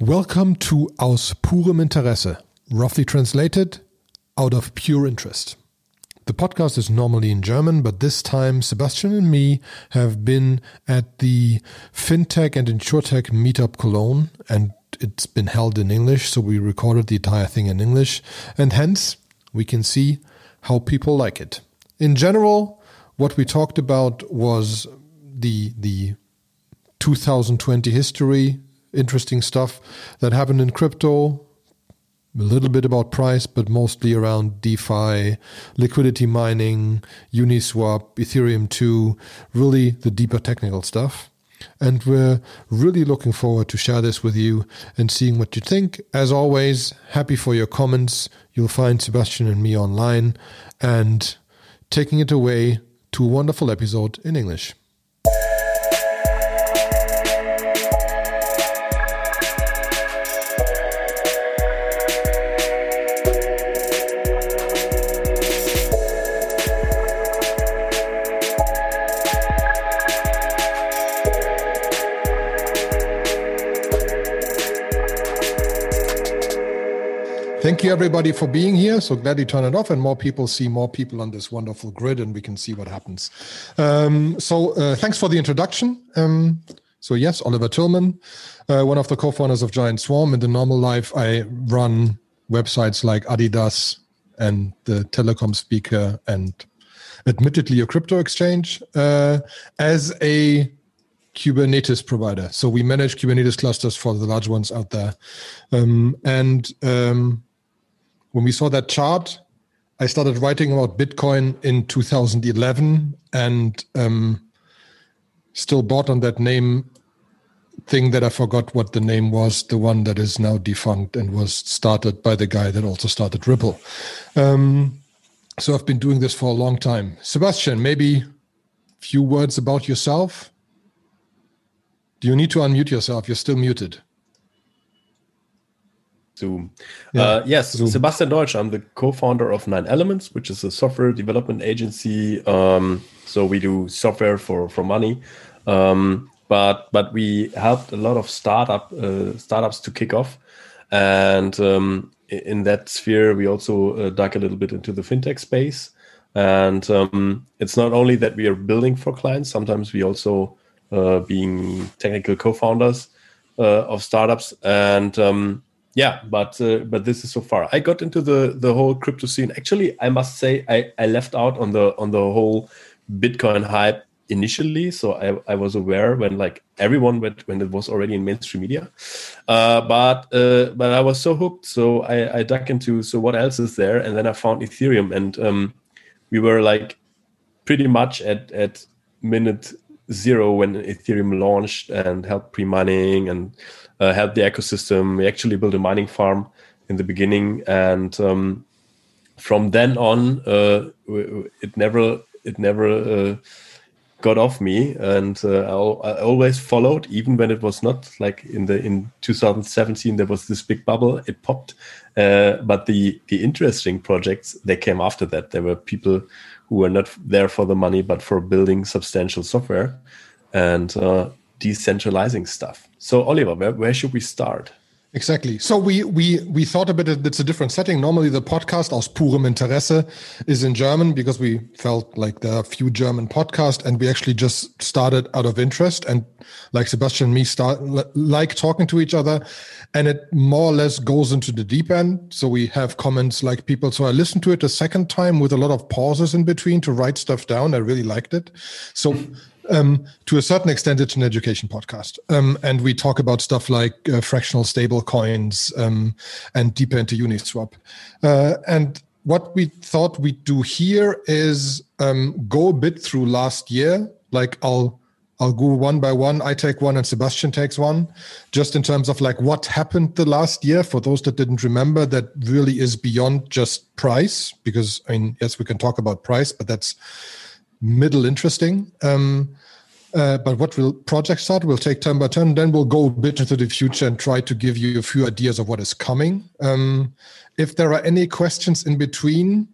Welcome to Aus purem Interesse, roughly translated, out of pure interest. The podcast is normally in German, but this time Sebastian and me have been at the FinTech and InsurTech Meetup Cologne, and it's been held in English, so we recorded the entire thing in English, and hence we can see how people like it. In general, what we talked about was the the 2020 history interesting stuff that happened in crypto. A little bit about price, but mostly around DeFi, liquidity mining, Uniswap, Ethereum 2, really the deeper technical stuff. And we're really looking forward to share this with you and seeing what you think. As always, happy for your comments. You'll find Sebastian and me online and taking it away to a wonderful episode in English. Thank you, everybody, for being here. So glad you turned it off, and more people see more people on this wonderful grid, and we can see what happens. Um, so, uh, thanks for the introduction. Um, so, yes, Oliver Thylmann, uh, one of the co founders of Giant Swarm. In the normal life, I run websites like Adidas and the Telecom Speaker, and admittedly, a crypto exchange uh, as a Kubernetes provider. So we manage Kubernetes clusters for the large ones out there. Um, and um, when we saw that chart, I started writing about Bitcoin in 2011 and um, still bought on that name thing that I forgot what the name was, the one that is now defunct and was started by the guy that also started Ripple. Um, so I've been doing this for a long time. Sebastian, maybe few words about yourself. Do you need to unmute yourself? You're still muted. Zoom. Yeah, uh, yes, Zoom. Sebastian Deutsch. I'm the co-founder of Nine Elements, which is a software development agency. Um, so we do software for for money, um, but but we helped a lot of startup uh, startups to kick off, and um, in that sphere we also uh, dug a little bit into the fintech space. And um, it's not only that we are building for clients. Sometimes we also uh, being technical co-founders uh, of startups and um, yeah but uh, but this is so far. I got into the the whole crypto scene. Actually i must say i i left out on the on the whole bitcoin hype initially. So i, I was aware when like everyone went when it was already in mainstream media. Uh, but uh, but i was so hooked. So i i dug into so what else is there? And then i found ethereum. And um, we were like pretty much at at minute zero when ethereum launched and helped pre-mining and uh, help the ecosystem. We actually built a mining farm in the beginning, and um, from then on, uh, it never it never uh, got off me, and uh, I, I, always followed, even when it was not like in the in 2017 there was this big bubble, it popped. Uh, but the the interesting projects they came after that. There were people who were not there for the money, but for building substantial software, and uh, decentralizing stuff. So, Oliver, where, where should we start? Exactly. So we we we thought a bit. It's a different setting. Normally, the podcast aus purem Interesse is in German because we felt like there are few German podcasts, and we actually just started out of interest. And like Sebastian and me, start like talking to each other, and it more or less goes into the deep end. So we have comments like people. So I listened to it a second time with a lot of pauses in between to write stuff down. I really liked it. So um, to a certain extent, it's an education podcast. Um, and we talk about stuff like uh, fractional stable coins um, and deeper into Uniswap. Uh, and what we thought we'd do here is um, go a bit through last year. Like I'll I'll go one by one. I take one and Sebastian takes one, just in terms of like what happened the last year. For those that didn't remember, that really is beyond just price, because I mean, yes, we can talk about price, but that's middle interesting. Um, uh, but what will project start? We'll take turn by turn. Then we'll go a bit into the future and try to give you a few ideas of what is coming. Um, if there are any questions in between,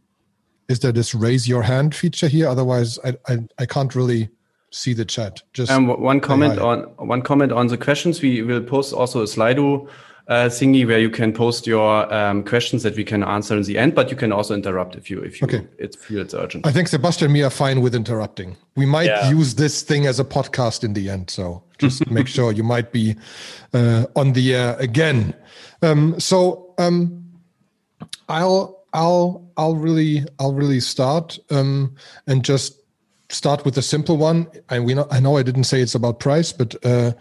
is there this raise your hand feature here? Otherwise, I I, I can't really see the chat. Just um, one comment on one comment on the questions. We will post also a Slido uh, thingy where you can post your um, questions that we can answer in the end, but you can also interrupt if you if you okay. it feels urgent. I think Sebastian and me are fine with interrupting. We might yeah. use this thing as a podcast in the end, so just make sure you might be uh, on the air again. Um, so um, I'll I'll I'll really I'll really start um, and just start with a simple one. I we know, I know I didn't say it's about price, but uh,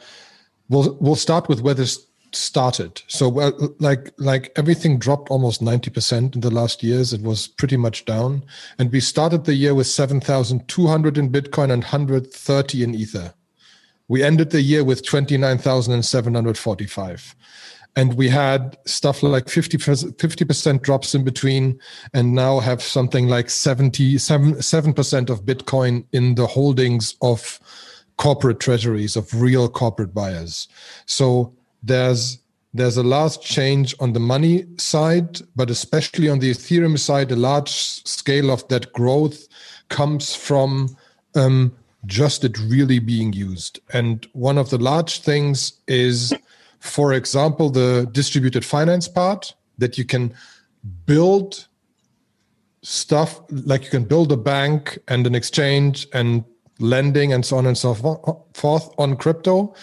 we'll we'll start with whether this started. So well, like like everything dropped almost 90% in the last years. It was pretty much down. And we started the year with 7,200 in Bitcoin and 130 in Ether. We ended the year with 29,745. And we had stuff like 50, 50% drops in between, and now have something like 77% of Bitcoin in the holdings of corporate treasuries, of real corporate buyers. So there's there's a large change on the money side, but especially on the Ethereum side, a large scale of that growth comes from um, just it really being used. And one of the large things is, for example, the distributed finance part that you can build stuff like you can build a bank and an exchange and lending and so on and so forth on crypto.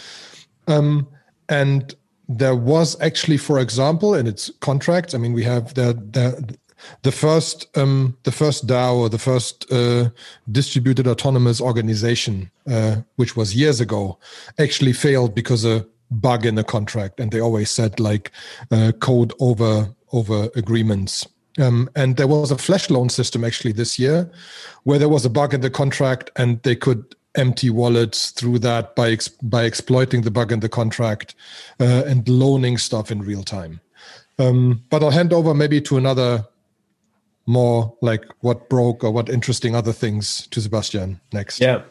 Um, and there was actually, for example, in its contracts, I mean, we have the the the first um, the first DAO or the first uh, distributed autonomous organization, uh, which was years ago, actually failed because a bug in the contract, and they always said like uh, code over over agreements. Um, and there was a flash loan system actually this year where there was a bug in the contract and they could empty wallets through that by ex- by exploiting the bug in the contract uh, and loaning stuff in real time. Um, but I'll hand over maybe to another more like what broke or what interesting other things to Sebastian next. Yeah.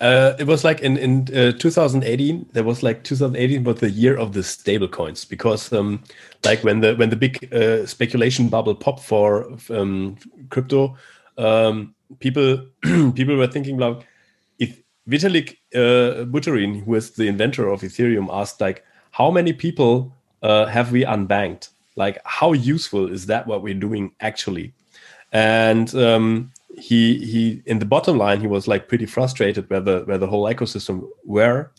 Uh, it was like in in uh, 2018. There was like 2018 was the year of the stable coins because um, like when the when the big uh, speculation bubble popped for um, crypto, um, people people were thinking like Vitalik uh, Buterin, who is the inventor of Ethereum, asked like, how many people uh, have we unbanked? Like, how useful is that? What we're doing actually? And um, he he in the bottom line, he was like pretty frustrated where the where the whole ecosystem were,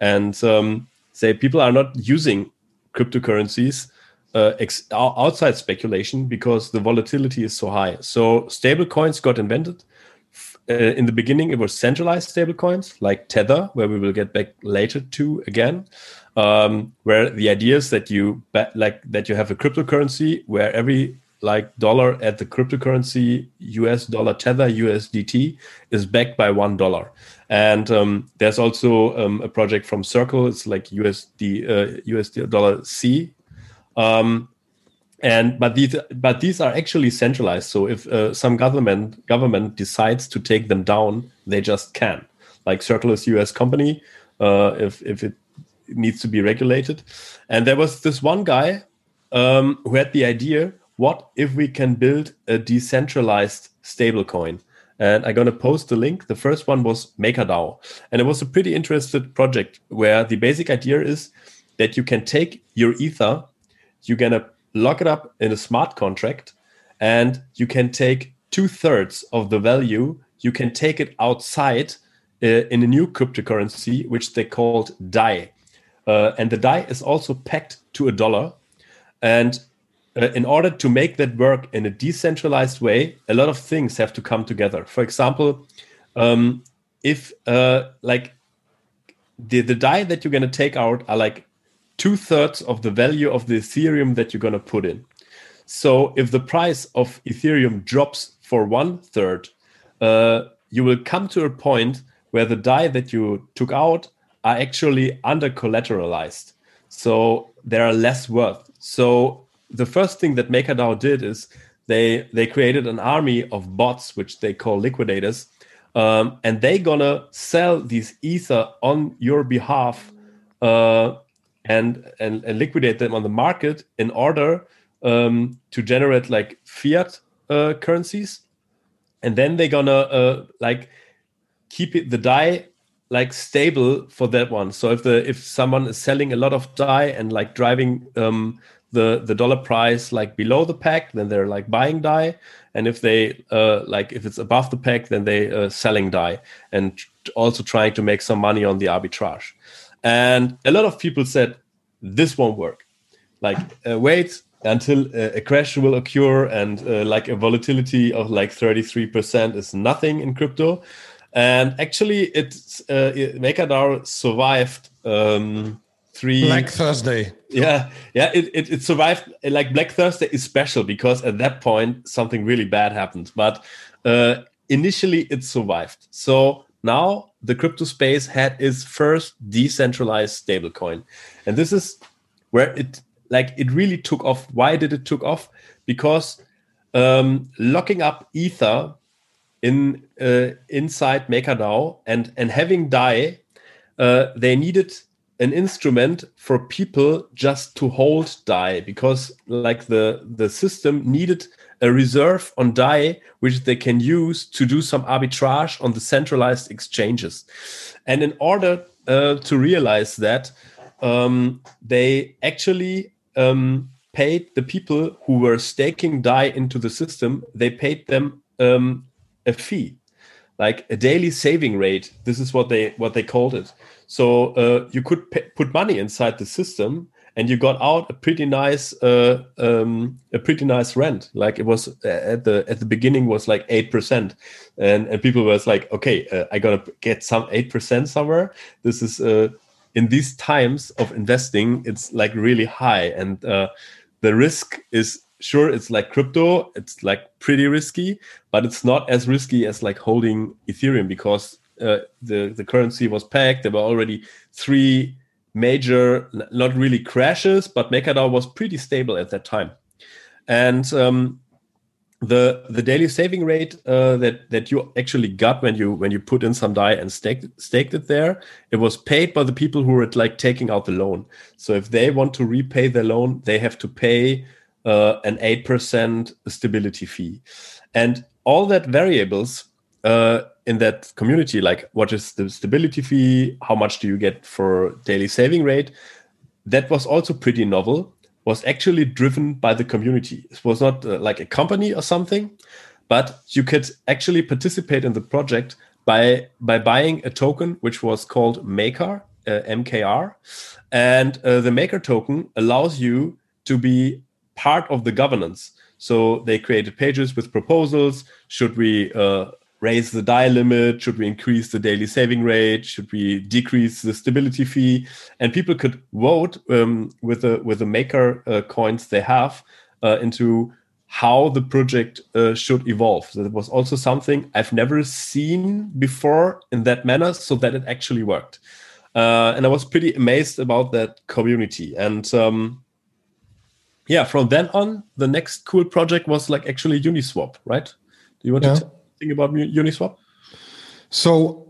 and um, say people are not using cryptocurrencies uh, outside speculation because the volatility is so high. So stable coins got invented uh, in the beginning it was centralized stablecoins like tether where we will get back later to again um, where the idea is that you like that you have a cryptocurrency where every like dollar at the cryptocurrency us dollar tether usdt is backed by one dollar. And um, there's also um, a project from circle it's like usd uh, usd dollar c. Um, and but these but these are actually centralized. So if uh, some government government decides to take them down they just can. Like circle is us company uh, if if it needs to be regulated. And there was this one guy um, who had the idea what if we can build a decentralized stablecoin? And i'm going to post the link. The first one was makerdao. And it was a pretty interesting project where the basic idea is that you can take your ether you're going to lock it up in a smart contract, and you can take two thirds of the value. You can take it outside uh, in a new cryptocurrency, which they called DAI. Uh, and the DAI is also pegged to a dollar. And uh, in order to make that work in a decentralized way, a lot of things have to come together. For example, um, if uh, like the, the DAI that you're going to take out are like two thirds of the value of the Ethereum that you're going to put in. So if the price of Ethereum drops for one third, uh, you will come to a point where the DAI that you took out are actually under collateralized. So they are less worth. So the first thing that MakerDAO did is they they created an army of bots, which they call liquidators, um, and they gonna sell these ether on your behalf uh, and, and, and liquidate them on the market in order um, to generate like fiat uh, currencies and then they're gonna uh, like keep it the Dai like stable for that one. So if the if someone is selling a lot of Dai and like driving um, the the dollar price like below the pack then they're like buying Dai and if they uh, like if it's above the pack then they uh, selling Dai and also trying to make some money on the arbitrage. And a lot of people said this won't work. Like uh, wait until uh, a crash will occur and uh, like a volatility of like 33% is nothing in crypto and actually it's uh, MakerDAO survived um, three Black Thursday. Yeah, yeah, it, it, it survived. Like Black Thursday is special because at that point something really bad happened, but uh, initially it survived. So now the crypto space had its first decentralized stablecoin, and this is where it like it really took off. Why did it took off? Because um, locking up Ether in uh, inside MakerDAO and and having Dai, uh, they needed an instrument for people just to hold Dai because like the the system needed a reserve on Dai which they can use to do some arbitrage on the centralized exchanges. And in order uh, to realize that um, they actually um, paid the people who were staking Dai into the system they paid them um, a fee, like a daily saving rate. This is what they what they called it. So uh, you could put money inside the system, and you got out a pretty nice uh, um, a pretty nice rent. Like it was uh, at the at the beginning was like eight percent, and and people was like, okay, uh, I gotta get some eight percent somewhere. This is uh, in these times of investing, it's like really high, and uh, the risk is sure it's like crypto it's like pretty risky but it's not as risky as like holding ethereum because uh, the the currency was pegged there were already three major not really crashes but MakerDAO was pretty stable at that time. And um, the the daily saving rate uh, that that you actually got when you when you put in some Dai and staked staked it there it was paid by the people who were like taking out the loan. So if they want to repay the loan they have to pay uh, an 8% stability fee. And all that variables uh, in that community, like what is the stability fee, how much do you get for daily saving rate, that was also pretty novel, was actually driven by the community. It was not uh, like a company or something, but you could actually participate in the project by by buying a token which was called Maker, uh, MKR, and uh, the Maker token allows you to be part of the governance. So they created pages with proposals. Should we uh, raise the Dai limit? Should we increase the daily saving rate? Should we decrease the stability fee? And people could vote um, with the with the maker uh, coins they have uh, into how the project uh, should evolve. That was also something I've never seen before in that manner, so that it actually worked. Uh, and I was pretty amazed about that community. And um, yeah, from then on, the next cool project was like actually Uniswap, right? Do you want yeah. to think about Uniswap? So,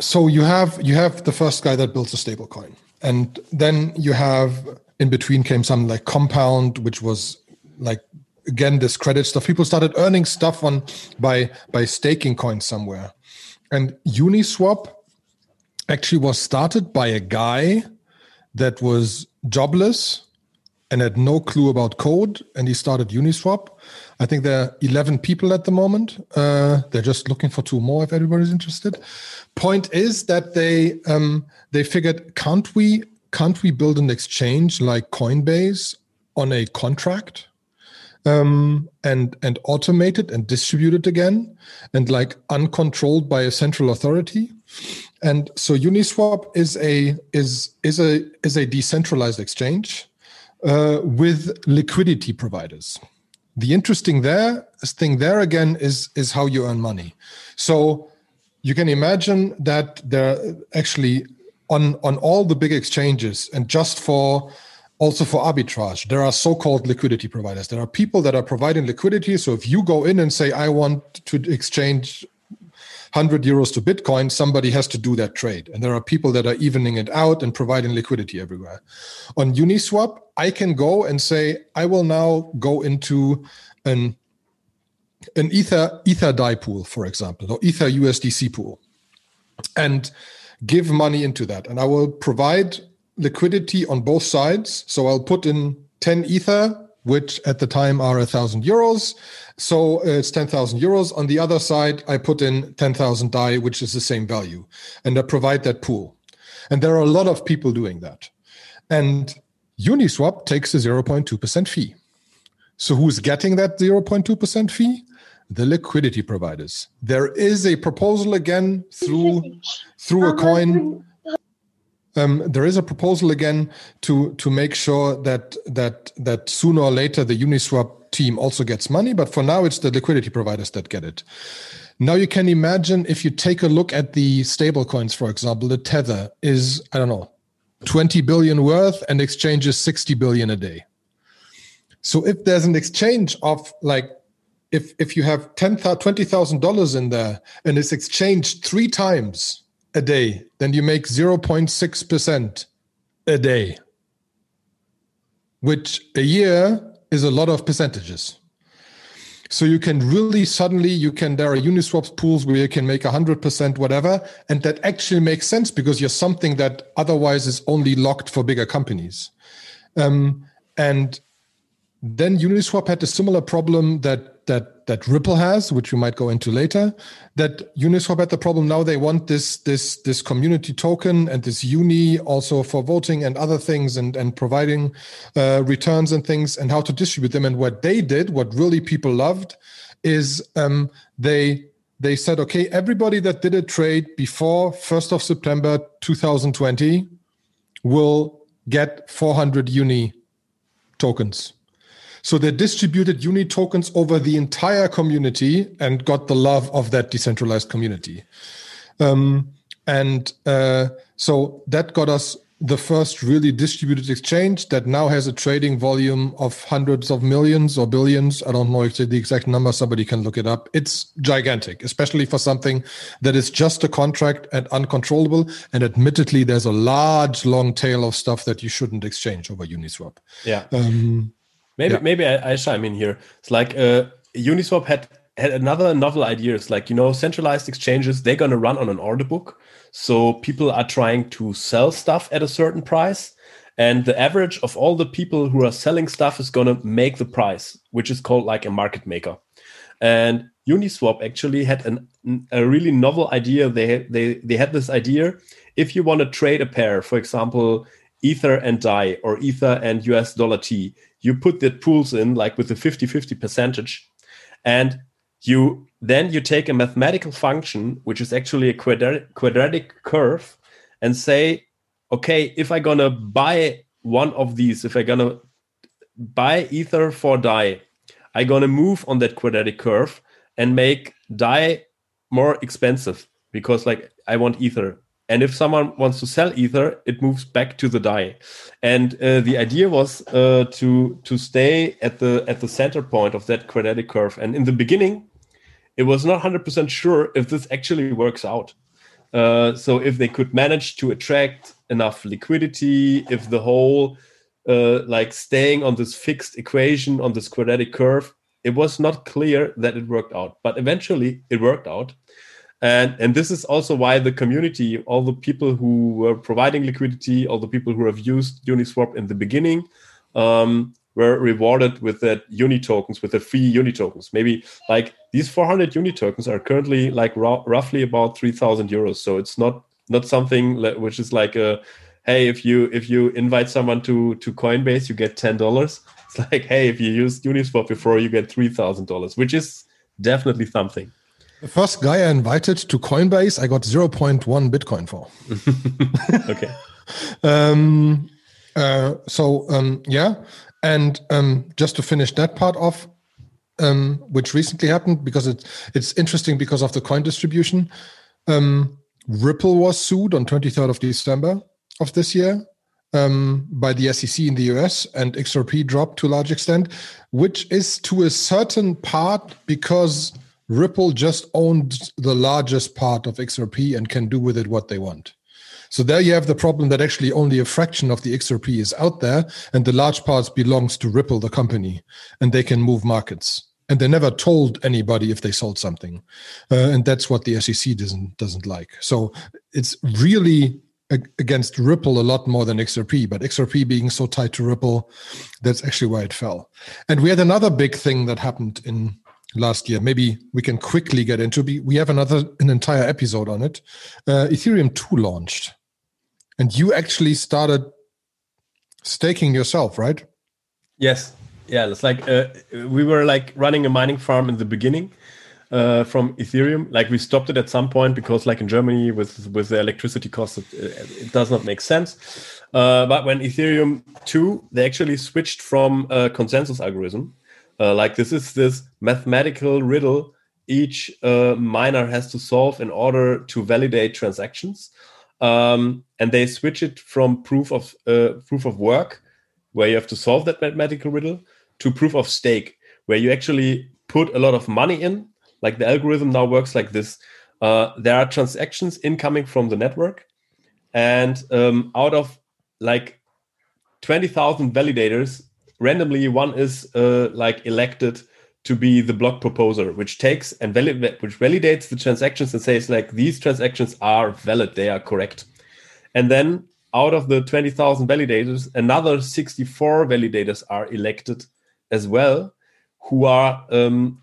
so you have you have the first guy that builds a stable coin, and then you have in between came some like Compound, which was like again this credit stuff. People started earning stuff on by by staking coins somewhere, and Uniswap actually was started by a guy that was jobless and had no clue about code and he started uniswap. I think there are 11 people at the moment. Uh, they're just looking for two more if everybody's interested. Point is that they um, they figured can't we can't we build an exchange like coinbase on a contract um, and and automate it and distribute it again and like uncontrolled by a central authority? And so uniswap is a is is a is a decentralized exchange uh, with liquidity providers. The interesting there thing there again is is how you earn money. So you can imagine that there actually on on all the big exchanges and just for also for arbitrage there are so-called liquidity providers there are people that are providing liquidity so if you go in and say i want to exchange 100 euros to Bitcoin, somebody has to do that trade. And there are people that are evening it out and providing liquidity everywhere. On Uniswap, I can go and say, I will now go into an an Ether Ether Dai pool, for example, or Ether USDC pool. And give money into that, and I will provide liquidity on both sides. So I'll put in 10 ether, which at the time are a thousand euros. So uh, it's 10,000 euros. On the other side, I put in 10,000 DAI, which is the same value, and I provide that pool. And there are a lot of people doing that. And Uniswap takes a 0.2% fee. So who's getting that 0.2% fee? The liquidity providers. There is a proposal again through through a coin. Um, there is a proposal again to to make sure that that that sooner or later the Uniswap team also gets money, but for now it's the liquidity providers that get it. Now you can imagine if you take a look at the stablecoins, for example, the Tether is I don't know 20 billion worth and exchanges 60 billion a day. So if there's an exchange of like, if if you have ten twenty thousand dollars in there and it's exchanged three times a day, then you make zero point six percent a day, which a year is a lot of percentages. So you can really suddenly you can there are Uniswap pools where you can make hundred percent whatever, and that actually makes sense because you're something that otherwise is only locked for bigger companies. Um, and then Uniswap had a similar problem that that that Ripple has, which we might go into later. That Uniswap had the problem now they want this this this community token and this Uni also for voting and other things and and providing uh, returns and things and how to distribute them. And what they did, what really people loved, is um, they they said, okay, everybody that did a trade before first of September 2020 will get 400 Uni tokens so they distributed Uni tokens over the entire community and got the love of that decentralized community. Um, and uh, so that got us the first really distributed exchange that now has a trading volume of hundreds of millions or billions. I don't know the exact number. Somebody can look it up. It's gigantic, especially for something that is just a contract and uncontrollable. And admittedly, there's a large, long tail of stuff that you shouldn't exchange over Uniswap. Yeah. Um, Maybe yeah. maybe I, I chime in here. It's like uh, Uniswap had had another novel idea. It's like you know centralized exchanges they're going to run on an order book, so people are trying to sell stuff at a certain price, and the average of all the people who are selling stuff is going to make the price, which is called like a market maker. And Uniswap actually had an, a really novel idea. They they they had this idea: if you want to trade a pair, for example, Ether and DAI or Ether and US dollar T, you put the pools in like with a 50-50 percentage and you then you take a mathematical function which is actually a quadratic, quadratic curve and say okay if i'm gonna buy one of these if i'm gonna buy ether for DAI i'm gonna move on that quadratic curve and make DAI more expensive because like i want ether and if someone wants to sell ether it moves back to the DAI and uh, the idea was uh, to to stay at the at the center point of that quadratic curve. And in the beginning it was not 100% sure if this actually works out. Uh, so if they could manage to attract enough liquidity if the whole uh, like staying on this fixed equation on this quadratic curve it was not clear that it worked out. But eventually it worked out and and this is also why the community all the people who were providing liquidity all the people who have used uniswap in the beginning um, were rewarded with that uni tokens with the free uni tokens. Maybe like these 400 uni tokens are currently like roughly about 3000 euros. So it's not not something which is like a hey if you if you invite someone to to coinbase you get $10 it's like hey if you used uniswap before you get $3000 which is definitely something the first guy I invited to Coinbase, I got 0.1 Bitcoin for. okay. um, uh, so, um, yeah. And um, just to finish that part off, um, which recently happened because it, it's interesting because of the coin distribution. Um, Ripple was sued on 23rd of December of this year um, by the SEC in the US, and XRP dropped to a large extent, which is to a certain part because Ripple just owned the largest part of XRP and can do with it what they want. So there you have the problem that actually only a fraction of the XRP is out there, and the large parts belongs to Ripple, the company, and they can move markets. and they never told anybody if they sold something, uh, and that's what the SEC doesn't doesn't like. So it's really against Ripple a lot more than XRP, but XRP being so tied to Ripple, that's actually why it fell. And we had another big thing that happened in last year. Maybe we can quickly get into. We have another an entire episode on it. Uh, Ethereum two launched, and you actually started staking yourself, right? Yes. Yeah. It's like uh, we were like running a mining farm in the beginning uh, from Ethereum. Like we stopped it at some point because, like in Germany, with with the electricity costs, it, it does not make sense. Uh, but when Ethereum two, they actually switched from a consensus algorithm. Uh, like this is this mathematical riddle each uh, miner has to solve in order to validate transactions. Um, and they switch it from proof of uh, proof of work, where you have to solve that mathematical riddle, to proof of stake, where you actually put a lot of money in like the algorithm now works like this. Uh, there are transactions incoming from the network, and um, out of like 20,000 validators, randomly one is uh, like elected to be the block proposer, which takes and valid- which validates the transactions and says like these transactions are valid, they are correct. And then out of the 20,000 validators, another 64 validators are elected as well, who are um,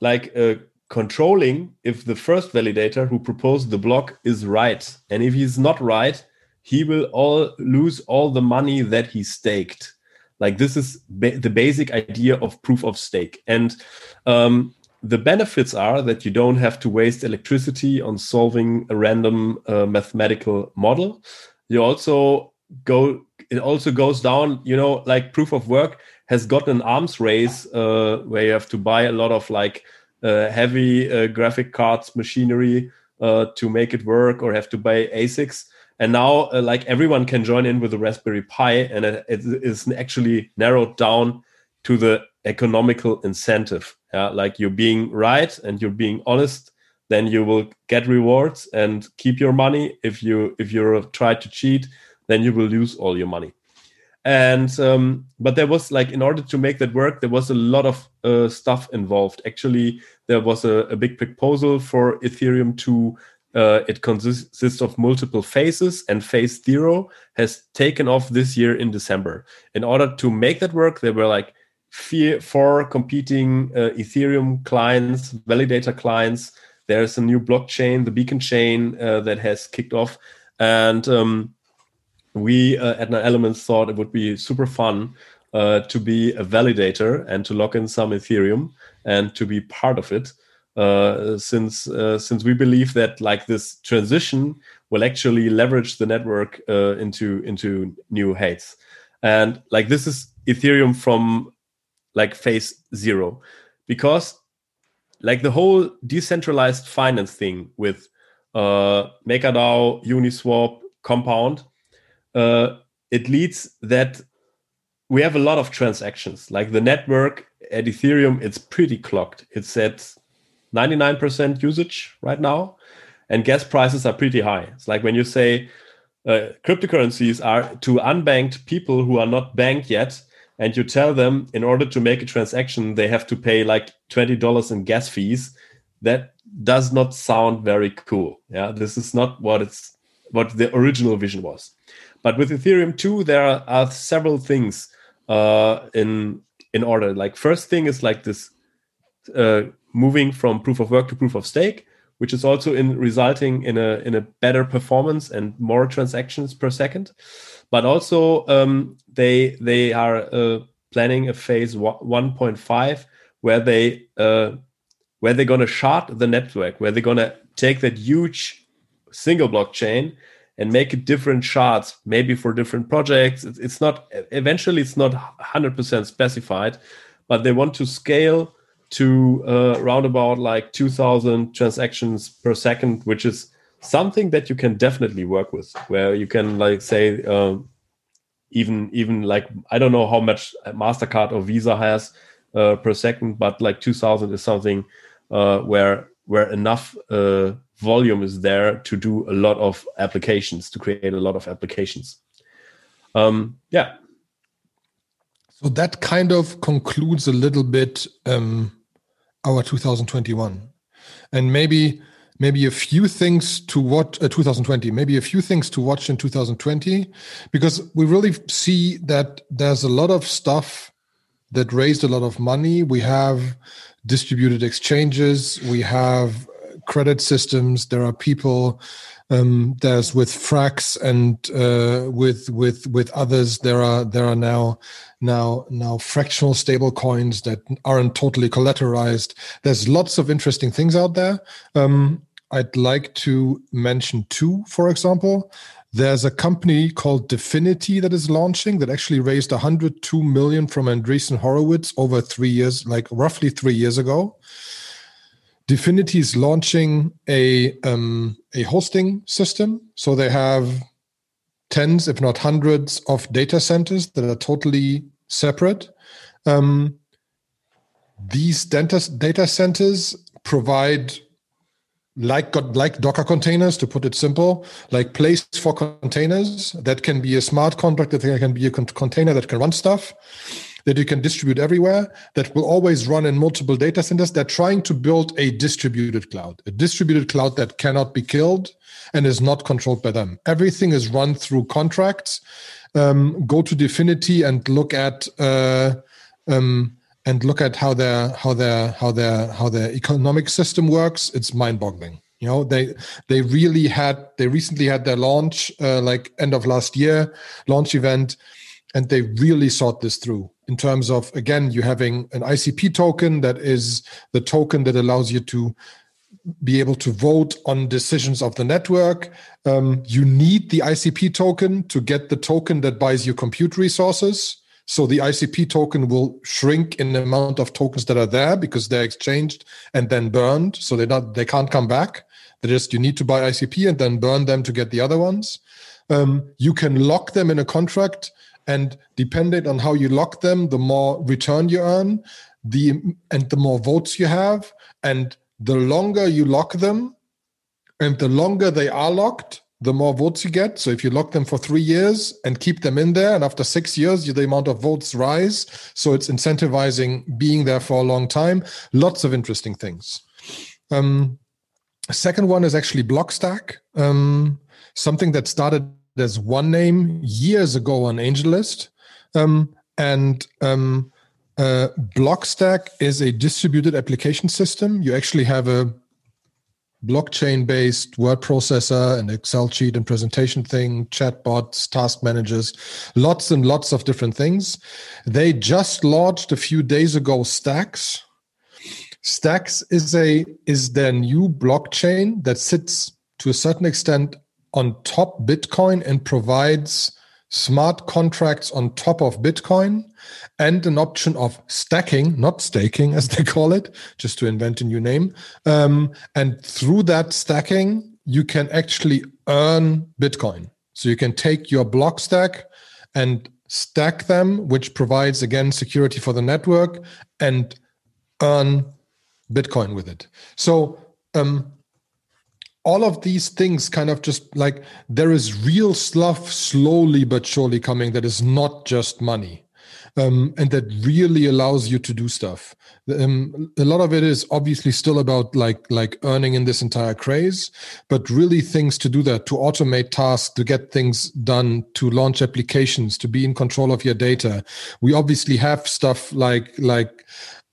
like uh, controlling if the first validator who proposed the block is right. And if he's not right, he will all lose all the money that he staked. Like this is ba- the basic idea of proof of stake. And um, the benefits are that you don't have to waste electricity on solving a random uh, mathematical model. You also go, it also goes down, you know, like proof of work has got an arms race uh, where you have to buy a lot of like uh, heavy uh, graphic cards machinery uh, to make it work or have to buy ASICs. And now, uh, like everyone can join in with the Raspberry Pi, and it, it is actually narrowed down to the economical incentive. Yeah? Like you're being right and you're being honest, then you will get rewards and keep your money. If you if you try to cheat, then you will lose all your money and um, but there was like in order to make that work there was a lot of uh, stuff involved actually there was a, a big proposal for ethereum 2 uh, it consists of multiple phases and phase zero has taken off this year in december. In order to make that work there were like four competing uh, ethereum clients validator clients. There's a new blockchain the beacon chain uh, that has kicked off. And um, we uh, at Nine Elements thought it would be super fun uh, to be a validator and to lock in some Ethereum and to be part of it. Uh, since uh, since we believe that like this transition will actually leverage the network uh, into into new heights, and like this is Ethereum from like phase zero, because like the whole decentralized finance thing with uh, MakerDAO, Uniswap, Compound uh, it leads that we have a lot of transactions. Like the network at Ethereum, it's pretty clocked. It's at 99% usage right now, and gas prices are pretty high. It's like when you say uh, cryptocurrencies are to unbanked people who are not banked yet, and you tell them in order to make a transaction, they have to pay like $20 in gas fees. That does not sound very cool. Yeah, this is not what it's what the original vision was. But with Ethereum 2, there are, are several things uh, in in order. Like first thing is like this uh, moving from proof of work to proof of stake, which is also in resulting in a in a better performance and more transactions per second. But also um, they they are uh, planning a phase 1.5 where they uh, where they're gonna shard the network, where they're gonna take that huge single blockchain and make it different shards, maybe for different projects. It's not eventually it's not 100% specified, but they want to scale to uh, about like 2000 transactions per second, which is something that you can definitely work with, where you can like say um, even even like I don't know how much Mastercard or Visa has uh, per second, but like 2000 is something uh, where where enough uh, volume is there to do a lot of applications, to create a lot of applications. Um, yeah. So that kind of concludes a little bit um, our 2021 and maybe maybe a few things to what uh, 2020 maybe a few things to watch in 2020 because we really see that there's a lot of stuff that raised a lot of money. We have distributed exchanges. We have credit systems. There are people um, there's with Frax and uh, with with with others there are there are now now now fractional stable coins that aren't totally collateralized. There's lots of interesting things out there. Um, i'd like to mention two for example. There's a company called Dfinity that is launching that actually raised 102 million from Andreessen Horowitz over three years, like roughly three years ago. Dfinity is launching a um, a hosting system, so they have tens, if not hundreds, of data centers that are totally separate. Um, these data, data centers provide like like docker containers to put it simple like place for containers that can be a smart contract that can be a container that can run stuff that you can distribute everywhere that will always run in multiple data centers they're trying to build a distributed cloud a distributed cloud that cannot be killed and is not controlled by them everything is run through contracts um, go to Dfinity and look at uh, um, and look at how their how their how their how their economic system works. It's mind boggling. You know, they they really had they recently had their launch uh, like end of last year launch event, and they really thought this through in terms of again you having an ICP token that is the token that allows you to be able to vote on decisions of the network. Um, you need the ICP token to get the token that buys you compute resources. So the ICP token will shrink in the amount of tokens that are there because they're exchanged and then burned. So they not they can't come back. They just you need to buy ICP and then burn them to get the other ones. Um, you can lock them in a contract, and depending on how you lock them, the more return you earn, the and the more votes you have, and the longer you lock them and the longer they are locked, the more votes you get. So if you lock them for three years and keep them in there, and after six years, the amount of votes rise. So it's incentivizing being there for a long time. Lots of interesting things. Um, second one is actually Blockstack, um, something that started as Onename years ago on AngelList. Um, and um, uh, Blockstack is a distributed application system. You actually have a blockchain based word processor and Excel sheet and presentation thing, chatbots, task managers, lots and lots of different things. They just launched a few days ago Stacks. Stacks is a is their new blockchain that sits to a certain extent on top Bitcoin and provides smart contracts on top of Bitcoin and an option of stacking, not staking as they call it, just to invent a new name. Um, and through that stacking, you can actually earn Bitcoin. So you can take your block stack and stack them, which provides again security for the network and earn Bitcoin with it. So um, all of these things kind of just like there is real stuff slowly but surely coming that is not just money um, and that really allows you to do stuff. Um, a lot of it is obviously still about like like earning in this entire craze but really things to do that to automate tasks to get things done to launch applications to be in control of your data. We obviously have stuff like like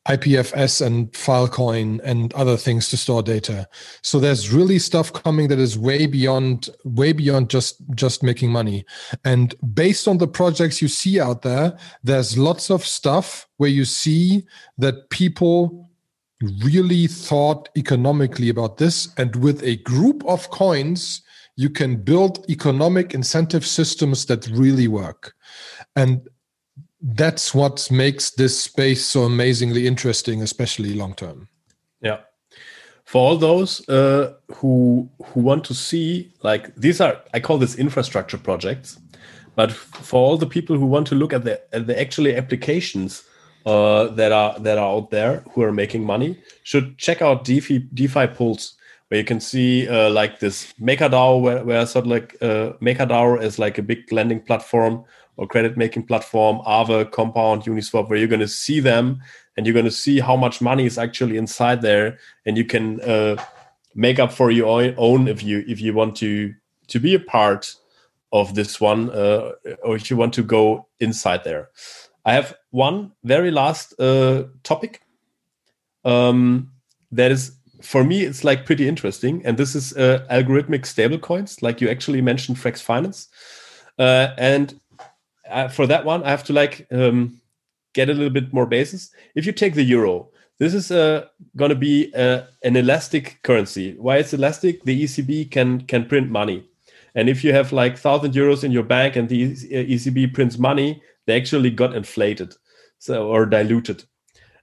IPFS and Filecoin and other things to store data. So there's really stuff coming that is way beyond way beyond just just making money. And based on the projects you see out there, there's lots of stuff where you see that people really thought economically about this and with a group of coins you can build economic incentive systems that really work. And that's what makes this space so amazingly interesting, especially long term. Yeah. For all those uh, who who want to see, like these are, I call this infrastructure projects, but for all the people who want to look at the at the actually applications uh, that are that are out there who are making money, should check out DeFi DeFi Pulse, where you can see uh, like this MakerDAO, where, where sort of like uh, MakerDAO is like a big lending platform or credit making platform, Aave, Compound, Uniswap, where you're going to see them and you're going to see how much money is actually inside there, and you can uh, make up for your own if you if you want to to be a part of this one, uh, or if you want to go inside there. I have one very last uh, topic um, that is for me it's like pretty interesting, and this is uh, algorithmic stablecoins, like you actually mentioned, Frax Finance, uh, and uh, for that one I have to like um, get a little bit more basis. If you take the euro, this is uh, going to be uh, an elastic currency. Why it's elastic? The ECB can can print money, and if you have like thousand euros in your bank and the ECB prints money, they actually got inflated, so or diluted.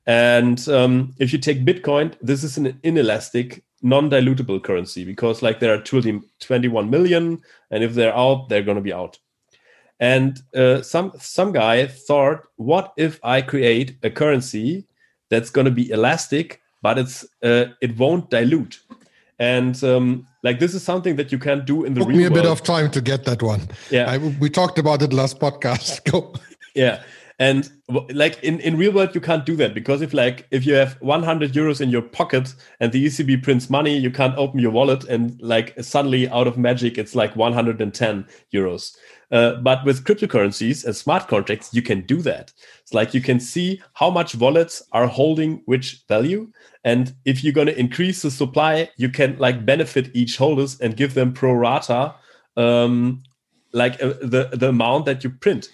And um, if you take Bitcoin, this is an inelastic, non-dilutable currency because like there are 20, 21 million, and if they're out, they're going to be out. And uh, some some guy thought, what if I create a currency that's going to be elastic, but it's uh, it won't dilute? And um, like this is something that you can't do in the Took real me a world. bit of time to get that one. Yeah, I, we talked about it last podcast. Go. Yeah, and like in, in real world you can't do that because if like if you have 100 euros in your pocket and the ecb prints money you can't open your wallet and like suddenly out of magic it's like 110 euros uh, but with cryptocurrencies and smart contracts you can do that it's like you can see how much wallets are holding which value and if you're going to increase the supply you can like benefit each holders and give them pro rata um, like uh, the the amount that you print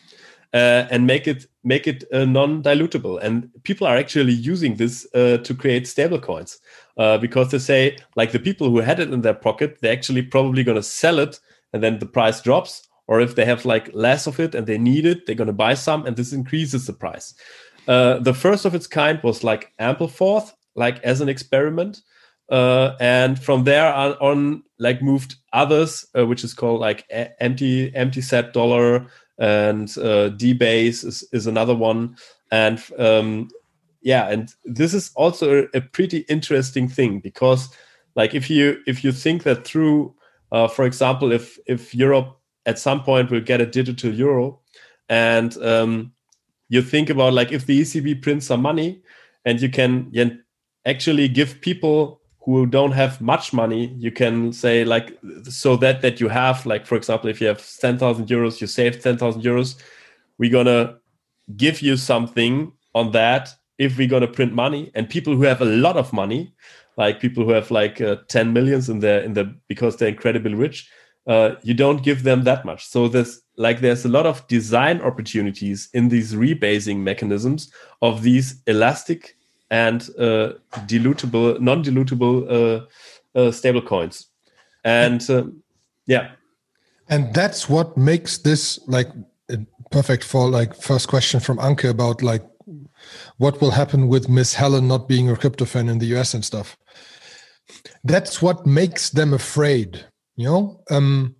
uh, and make it make it uh, non-dilutable. And people are actually using this uh, to create stablecoins uh, because they say like the people who had it in their pocket, they're actually probably going to sell it, and then the price drops. Or if they have like less of it and they need it, they're going to buy some, and this increases the price. Uh, the first of its kind was like Ampleforth, like as an experiment. Uh, and from there on, on, like moved others, which is called like empty empty set dollar, and uh, DBase is, is another one. And um, yeah, and this is also a, a, pretty interesting thing because, like, if you if you think that through, uh, for example, if if Europe at some point we'll get a digital euro, and um, you think about like if the ECB prints some money, and you can, actually give people who don't have much money you can say like so that that you have like for example if you have 10,000 euros you save 10,000 euros we're to give you something on that if we're to print money. And people who have a lot of money like people who have like uh, 10 millions in their in the because they're incredibly rich uh, you don't give them that much so there's like there's a lot of design opportunities in these rebasing mechanisms of these elastic and uh, dilutable, non-dilutable uh, uh, stable coins. And um, yeah. And that's what makes this like perfect for like first question from Anke about like what will happen with Miss Yellen not being a crypto fan in the US and stuff. That's what makes them afraid, you know? Um,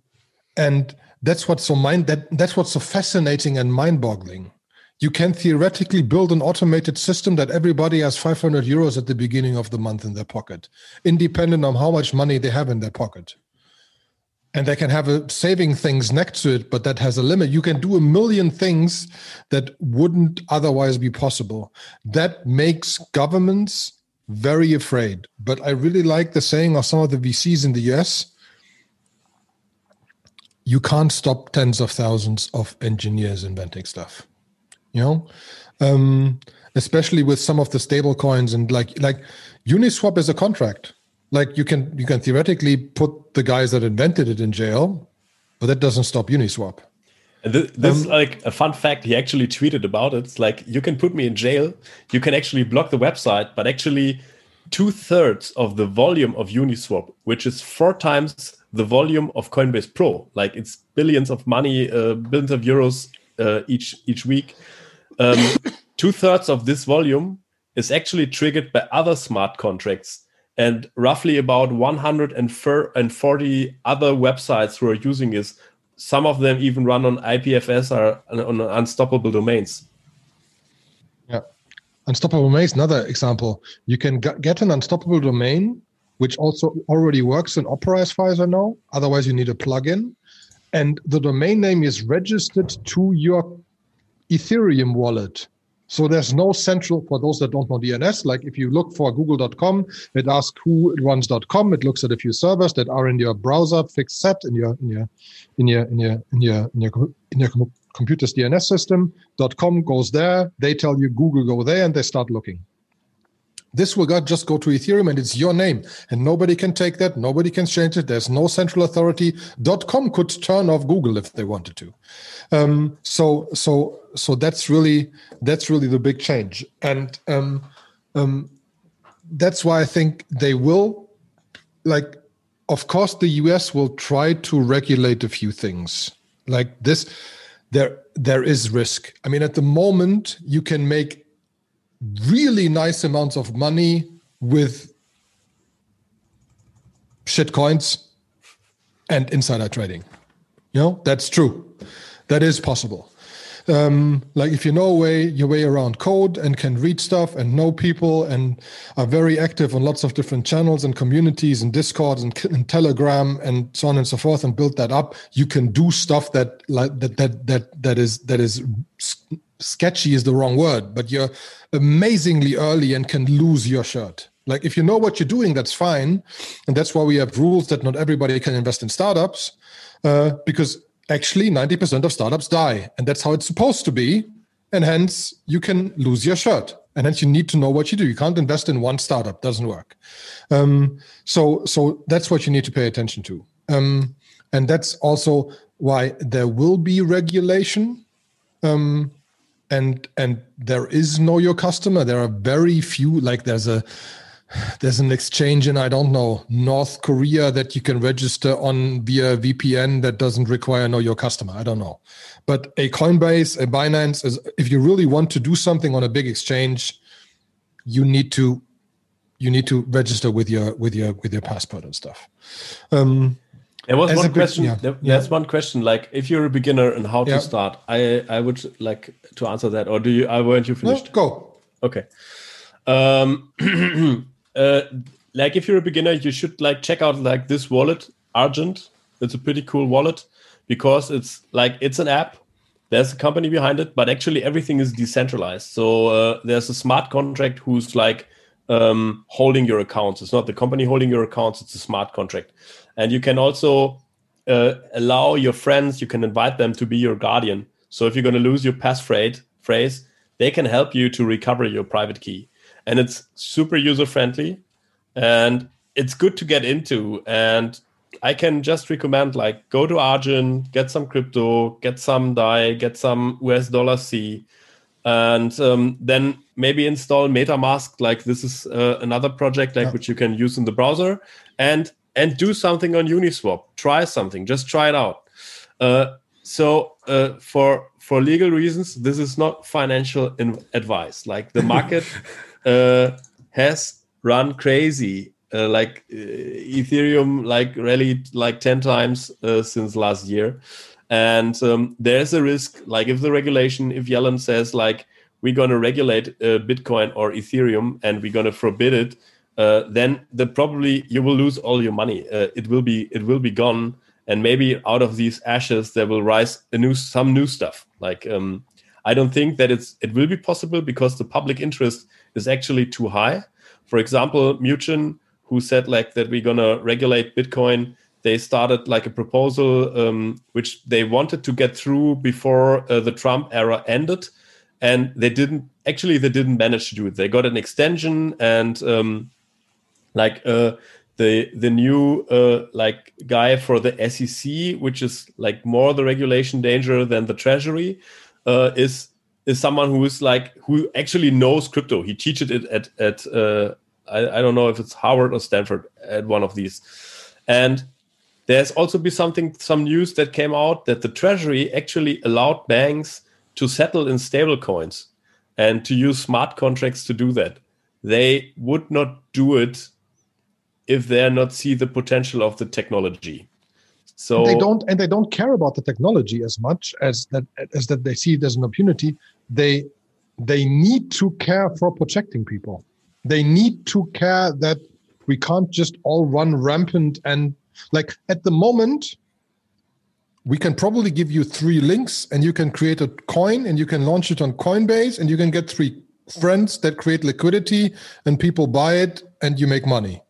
and that's what's so mind that that's what's so fascinating and mind-boggling you can theoretically build an automated system that everybody has 500 euros at the beginning of the month in their pocket, independent on how much money they have in their pocket. And they can have a saving things next to it, but that has a limit. You can do a million things that wouldn't otherwise be possible. That makes governments very afraid. But I really like the saying of some of the VCs in the US you can't stop tens of thousands of engineers inventing stuff you know? Um, especially with some of the stable coins and like like uniswap is a contract. Like you can you can theoretically put the guys that invented it in jail but that doesn't stop uniswap. And this, this um, is like a fun fact he actually tweeted about it. It's like you can put me in jail you can actually block the website but actually two-thirds of the volume of uniswap which is four times the volume of coinbase pro like it's billions of money uh, billions of euros uh, each each week um, two thirds of this volume is actually triggered by other smart contracts, and roughly about 140 other websites who are using this. Some of them even run on IPFS or on unstoppable domains. Yeah, unstoppable domain is another example. You can get an unstoppable domain, which also already works in Opera, as far as I know. Otherwise, you need a plugin and the domain name is registered to your Ethereum wallet. So there's no central, for those that don't know DNS, like if you look for google.com, it asks who runs.com. It looks at a few servers that are in your browser fixed set in your, in your, in your, in your, in your, in your, in your computer's DNS system. .com goes there. They tell you Google go there and they start looking. This will just go to Ethereum and it's your name and nobody can take that. Nobody can change it. There's no central authority. .com could turn off Google if they wanted to. Um, so, so, so that's really, that's really the big change. And, um, um, that's why I think they will like, of course, the US will try to regulate a few things like this. There, there is risk. I mean, at the moment, you can make really nice amounts of money with shit coins and insider trading. You know, that's true. That is possible. Um, like if you know way your way around code and can read stuff and know people and are very active on lots of different channels and communities and discords and, and telegram and so on and so forth and build that up you can do stuff that like that that that that is that is sketchy is the wrong word, but you're amazingly early and can lose your shirt. Like if you know what you're doing, that's fine, and that's why we have rules that not everybody can invest in startups, uh, because actually 90% of startups die, and that's how it's supposed to be, and hence you can lose your shirt, and hence you need to know what you do. You can't invest in one startup; doesn't work. Um, so, so that's what you need to pay attention to, um, and that's also why there will be regulation. Um, and and there is know your customer. There are very few like there's a there's an exchange in i don't know north korea that you can register on via vpn that doesn't require know your customer. I don't know. But a coinbase a binance is if you really want to do something on a big exchange you need to you need to register with your with your with your passport and stuff. Um, there was As one question. yeah. There, yeah. There's one question. Like, if you're a beginner and how yeah. to start, I I would like to answer that. Or do you? I weren't you finished? No, go. Okay. Um, uh, like if you're a beginner, you should like check out like this wallet, Argent. It's a pretty cool wallet because it's like it's an app. There's a company behind it, but actually everything is decentralized. So uh, there's a smart contract who's like um, holding your accounts. It's not the company holding your accounts. It's a smart contract and you can also uh, allow your friends you can invite them to be your guardian. So if you're going to lose your passphrase phrase they can help you to recover your private key. And it's super user friendly and it's good to get into. And i can just recommend like go to argent get some crypto get some dai get some us dollar c. And um, then maybe install metamask like this is uh, another project like yeah. which you can use in the browser. And and do something on Uniswap. Try something. Just try it out. Uh, so uh, for for legal reasons, this is not financial advice. Like the market uh, has run crazy. Uh, like uh, Ethereum, like rallied like ten times uh, since last year, and um, there's a risk. Like if the regulation, if Yellen says like we're going to regulate Bitcoin or Ethereum and we're going to forbid it, uh, then the probably you will lose all your money. Uh, it will be it will be gone, and maybe out of these ashes there will rise a new some new stuff. Like um, I don't think that it's it will be possible because the public interest is actually too high. For example, Mnuchin, who said like that we're gonna regulate Bitcoin, they started like a proposal um, which they wanted to get through before uh, the Trump era ended, and they didn't. Actually, they didn't manage to do it. They got an extension and. Um, like uh, the the new uh, like guy for the SEC, which is like more the regulation danger than the Treasury, uh, is is someone who is like who actually knows crypto. He teaches it at at uh, I, I don't know if it's Harvard or Stanford at one of these, and there's also be something some news that came out that the Treasury actually allowed banks to settle in stable coins and to use smart contracts to do that. They would not do it if they are not see the potential of the technology. So they don't, and they don't care about the technology as much as that as that they see it as an opportunity. They they need to care for protecting people. They need to care that we can't just all run rampant and like at the moment we can probably give you three links and you can create a coin and you can launch it on Coinbase and you can get three friends that create liquidity and people buy it and you make money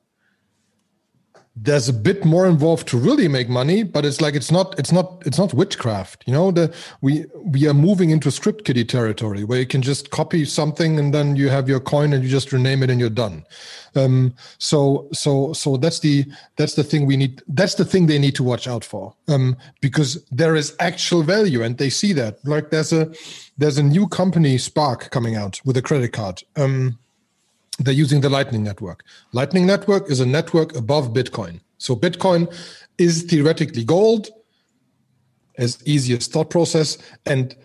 there's a bit more involved to really make money but it's like it's not it's not it's not witchcraft you know? The we we are moving into script kiddie territory where you can just copy something and then you have your coin and you just rename it and you're done. Um, so so so that's the that's the thing we need that's the thing they need to watch out for um, because there is actual value and they see that. Like there's a there's a new company spark coming out with a credit card. Um, they're using the Lightning Network. Lightning Network is a network above Bitcoin. So Bitcoin is theoretically gold, as easy as thought process, and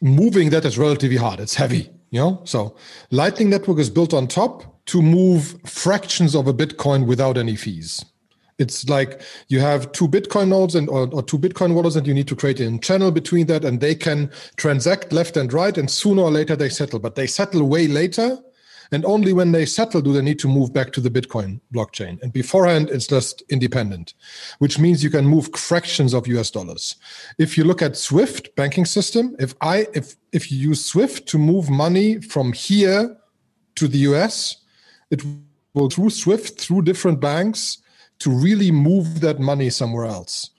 moving that is relatively hard. It's heavy, you know. So Lightning Network is built on top to move fractions of a Bitcoin without any fees. It's like you have two Bitcoin nodes and or, or, two Bitcoin wallets, and you need to create a channel between that, and they can transact left and right, and sooner or later they settle. But they settle way later and only when they settle do they need to move back to the Bitcoin blockchain. And beforehand, it's just independent, which means you can move fractions of US dollars. If you look at Swift banking system, if I if if you use Swift to move money from here to the US, it will through Swift through different banks to really move that money somewhere else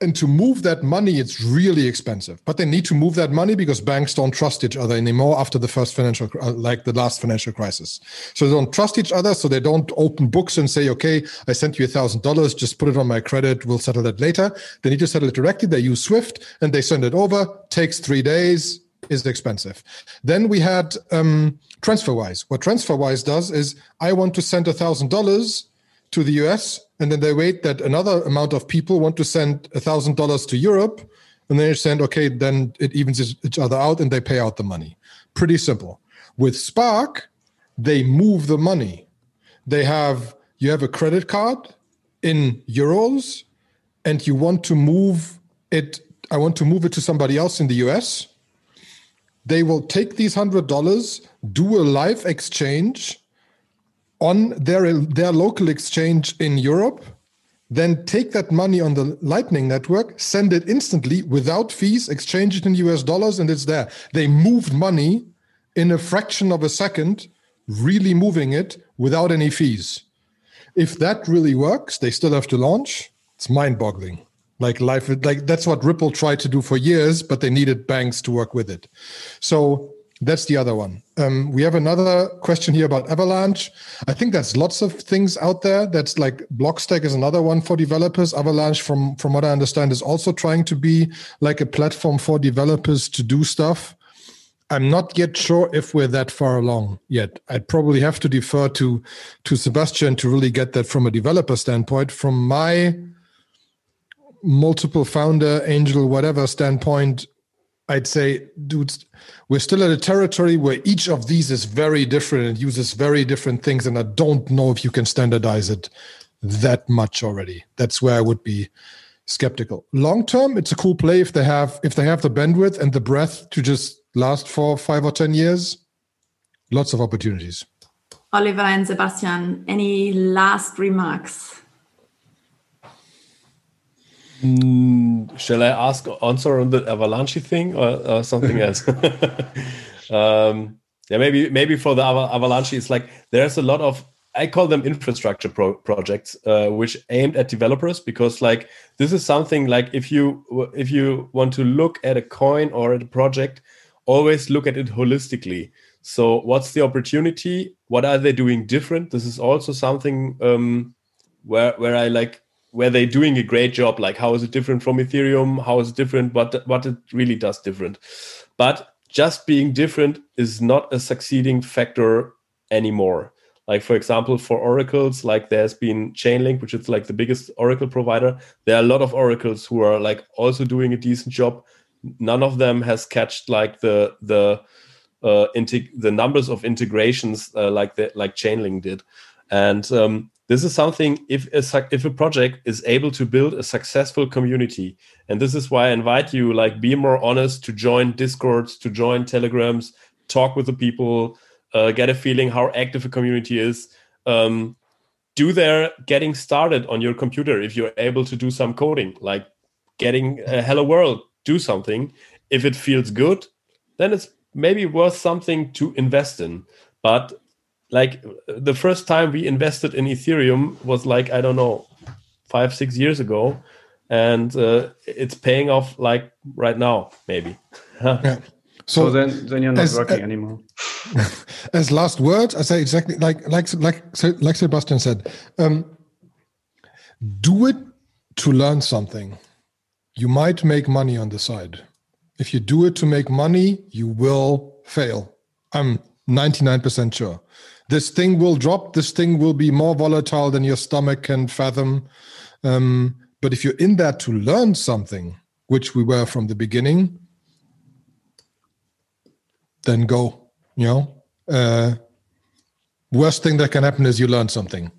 and to move that money it's really expensive. But they need to move that money because banks don't trust each other anymore after the first financial uh, like the last financial crisis. So they don't trust each other so they don't open books and say okay i sent you a thousand dollars just put it on my credit we'll settle that later. They need to settle it directly they use swift and they send it over takes three days is expensive. Then we had um, transferwise. What transferwise does is i want to send a thousand dollars to the US, and then they wait that another amount of people want to send thousand dollars to Europe, and then they send okay, then it evens each other out, and they pay out the money. Pretty simple. With Spark, they move the money. They have you have a credit card in euros, and you want to move it. I want to move it to somebody else in the US. They will take these hundred dollars, do a live exchange on their their local exchange in Europe, then take that money on the Lightning network, send it instantly without fees, exchange it in US dollars, and it's there. They moved money in a fraction of a second, really moving it without any fees. If that really works, they still have to launch. It's mind-boggling. Like life, like that's what Ripple tried to do for years, but they needed banks to work with it. So that's the other one. Um, we have another question here about Avalanche. I think there's lots of things out there. That's like Blockstack is another one for developers. Avalanche, from from what I understand, is also trying to be like a platform for developers to do stuff. I'm not yet sure if we're that far along yet. I'd probably have to defer to to Sebastian to really get that from a developer standpoint. From my multiple founder, angel, whatever standpoint, I'd say, dudes, we're still at a territory where each of these is very different and uses very different things. And I don't know if you can standardize it that much already. That's where I would be skeptical. Long term, it's a cool play if they have if they have the bandwidth and the breadth to just last for five or ten years. Lots of opportunities. Oliver and Sebastian, any last remarks? Mm, shall I ask answer on the Avalanche thing or, or something else? um, yeah, maybe maybe for the Avalanche, it's like there's a lot of I call them infrastructure pro projects, uh, which aimed at developers because like this is something like if you if you want to look at a coin or at a project, always look at it holistically. So what's the opportunity? What are they doing different? This is also something um, where where I like where they're doing a great job. Like how is it different from Ethereum? How is it different? What what it really does different? But just being different is not a succeeding factor anymore. Like for example, for oracles, like there's been Chainlink, which is like the biggest oracle provider. There are a lot of oracles who are like also doing a decent job. None of them has catched like the the uh, the numbers of integrations uh, like the like Chainlink did. And um, this is something if a, if a project is able to build a successful community and this is why i invite you like be more honest to join discords to join telegrams talk with the people uh, get a feeling how active a community is. Um, do their getting started on your computer if you're able to do some coding like getting a hello world do something. If it feels good then it's maybe worth something to invest in. But like the first time we invested in ethereum was like i don't know five six years ago and uh, it's paying off like right now maybe yeah. So, so, then, then you're not as, working uh, anymore. As last words, I say exactly like like like like Sebastian said. Um, do it to learn something. You might make money on the side. If you do it to make money, you will fail. I'm 99% sure. This thing will drop. This thing will be more volatile than your stomach can fathom. Um, but if you're in there to learn something, which we were from the beginning, then go. You know, uh, worst thing that can happen is you learn something.